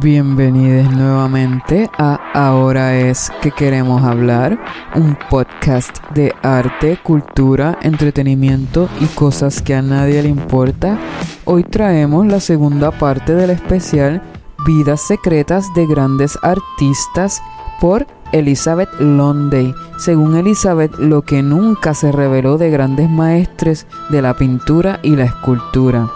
Bienvenidos nuevamente a Ahora es que queremos hablar, un podcast de arte, cultura, entretenimiento y cosas que a nadie le importa. Hoy traemos la segunda parte del especial Vidas secretas de grandes artistas por Elizabeth Londay. Según Elizabeth, lo que nunca se reveló de grandes maestres de la pintura y la escultura.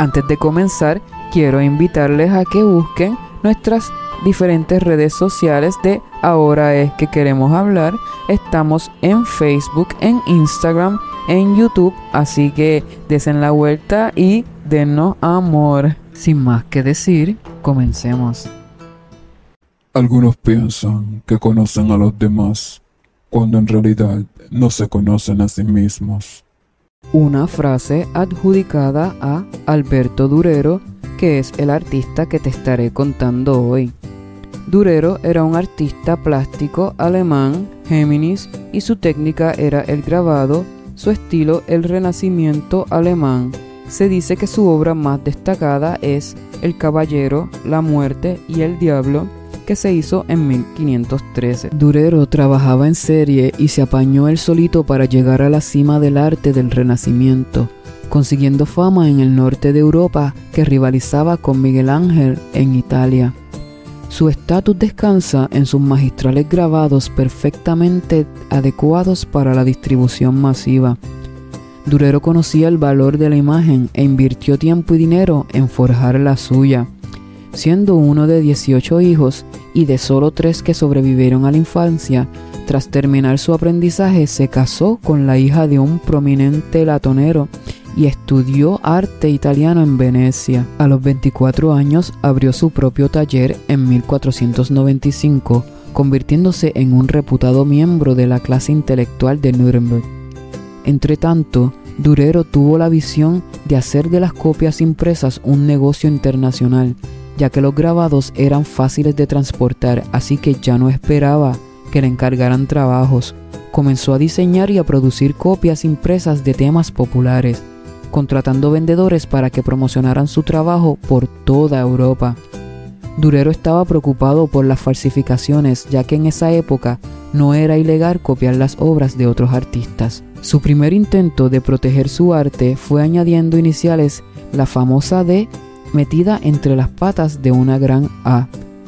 Antes de comenzar, quiero invitarles a que busquen nuestras diferentes redes sociales de Ahora es que queremos hablar. Estamos en Facebook, en Instagram, en YouTube, así que desen la vuelta y denos amor. Sin más que decir, comencemos. Algunos piensan que conocen a los demás, cuando en realidad no se conocen a sí mismos. Una frase adjudicada a Alberto Durero que es el artista que te estaré contando hoy. Durero era un artista plástico alemán, Géminis, y su técnica era el grabado, su estilo el renacimiento alemán. Se dice que su obra más destacada es El Caballero, La Muerte y el Diablo, que se hizo en 1513. Durero trabajaba en serie y se apañó él solito para llegar a la cima del arte del Renacimiento consiguiendo fama en el norte de Europa que rivalizaba con Miguel Ángel en Italia. Su estatus descansa en sus magistrales grabados perfectamente adecuados para la distribución masiva. Durero conocía el valor de la imagen e invirtió tiempo y dinero en forjar la suya. Siendo uno de 18 hijos y de solo tres que sobrevivieron a la infancia, tras terminar su aprendizaje se casó con la hija de un prominente latonero y estudió arte italiano en Venecia. A los 24 años abrió su propio taller en 1495, convirtiéndose en un reputado miembro de la clase intelectual de Nuremberg. Entretanto, Durero tuvo la visión de hacer de las copias impresas un negocio internacional, ya que los grabados eran fáciles de transportar, así que ya no esperaba que le encargaran trabajos. Comenzó a diseñar y a producir copias impresas de temas populares contratando vendedores para que promocionaran su trabajo por toda Europa. Durero estaba preocupado por las falsificaciones ya que en esa época no era ilegal copiar las obras de otros artistas. Su primer intento de proteger su arte fue añadiendo iniciales la famosa D metida entre las patas de una gran A.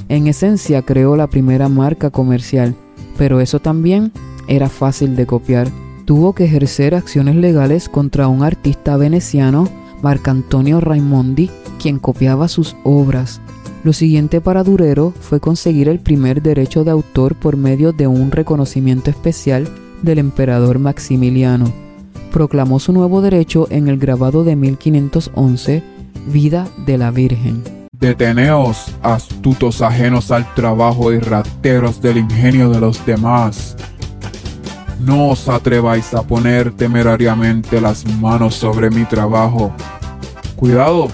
En esencia creó la primera marca comercial, pero eso también era fácil de copiar tuvo que ejercer acciones legales contra un artista veneciano, Marcantonio Raimondi, quien copiaba sus obras. Lo siguiente para Durero fue conseguir el primer derecho de autor por medio de un reconocimiento especial del emperador Maximiliano. Proclamó su nuevo derecho en el grabado de 1511, Vida de la Virgen. Deteneos, astutos ajenos al trabajo y rateros del ingenio de los demás no os atreváis a poner temerariamente las manos sobre mi trabajo. Cuidado,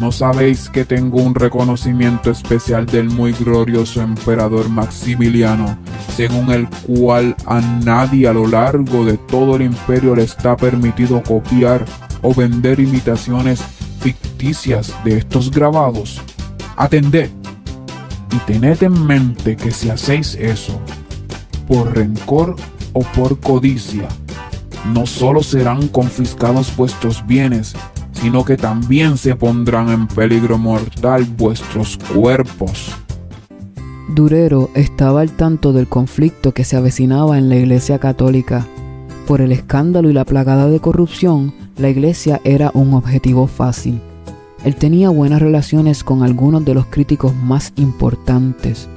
¿no sabéis que tengo un reconocimiento especial del muy glorioso emperador Maximiliano, según el cual a nadie a lo largo de todo el imperio le está permitido copiar o vender imitaciones ficticias de estos grabados? Atended y tened en mente que si hacéis eso, por rencor o por codicia, no solo serán confiscados vuestros bienes, sino que también se pondrán en peligro mortal vuestros cuerpos. Durero estaba al tanto del conflicto que se avecinaba en la Iglesia Católica. Por el escándalo y la plagada de corrupción, la Iglesia era un objetivo fácil. Él tenía buenas relaciones con algunos de los críticos más importantes.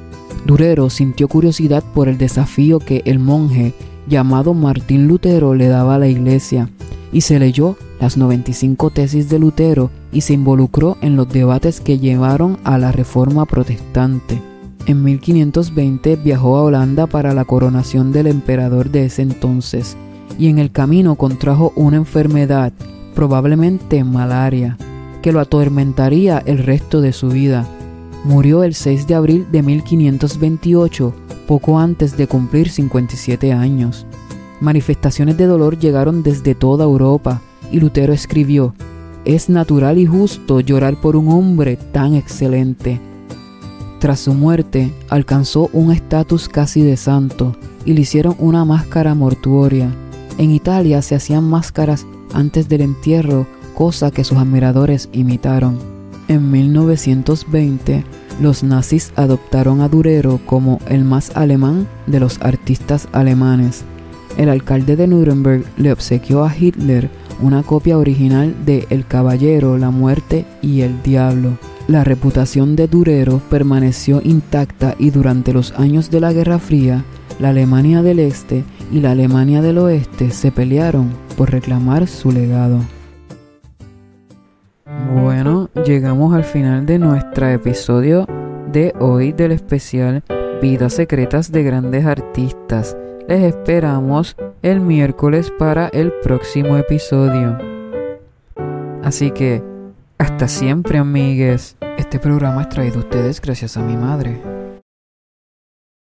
Durero sintió curiosidad por el desafío que el monje llamado Martín Lutero le daba a la iglesia y se leyó las 95 tesis de Lutero y se involucró en los debates que llevaron a la reforma protestante. En 1520 viajó a Holanda para la coronación del emperador de ese entonces y en el camino contrajo una enfermedad, probablemente malaria, que lo atormentaría el resto de su vida Murió el 6 de abril de 1528, poco antes de cumplir 57 años. Manifestaciones de dolor llegaron desde toda Europa y Lutero escribió, es natural y justo llorar por un hombre tan excelente. Tras su muerte, alcanzó un estatus casi de santo y le hicieron una máscara mortuoria. En Italia se hacían máscaras antes del entierro, cosa que sus admiradores imitaron. En 1920, los nazis adoptaron a Durero como el más alemán de los artistas alemanes. El alcalde de Nuremberg le obsequió a Hitler una copia original de El Caballero, la Muerte y el Diablo. La reputación de Durero permaneció intacta y durante los años de la Guerra Fría, la Alemania del Este y la Alemania del Oeste se pelearon por reclamar su legado. Llegamos al final de nuestro episodio de hoy del especial Vidas Secretas de Grandes Artistas. Les esperamos el miércoles para el próximo episodio. Así que, hasta siempre amigues. Este programa es traído a ustedes gracias a mi madre.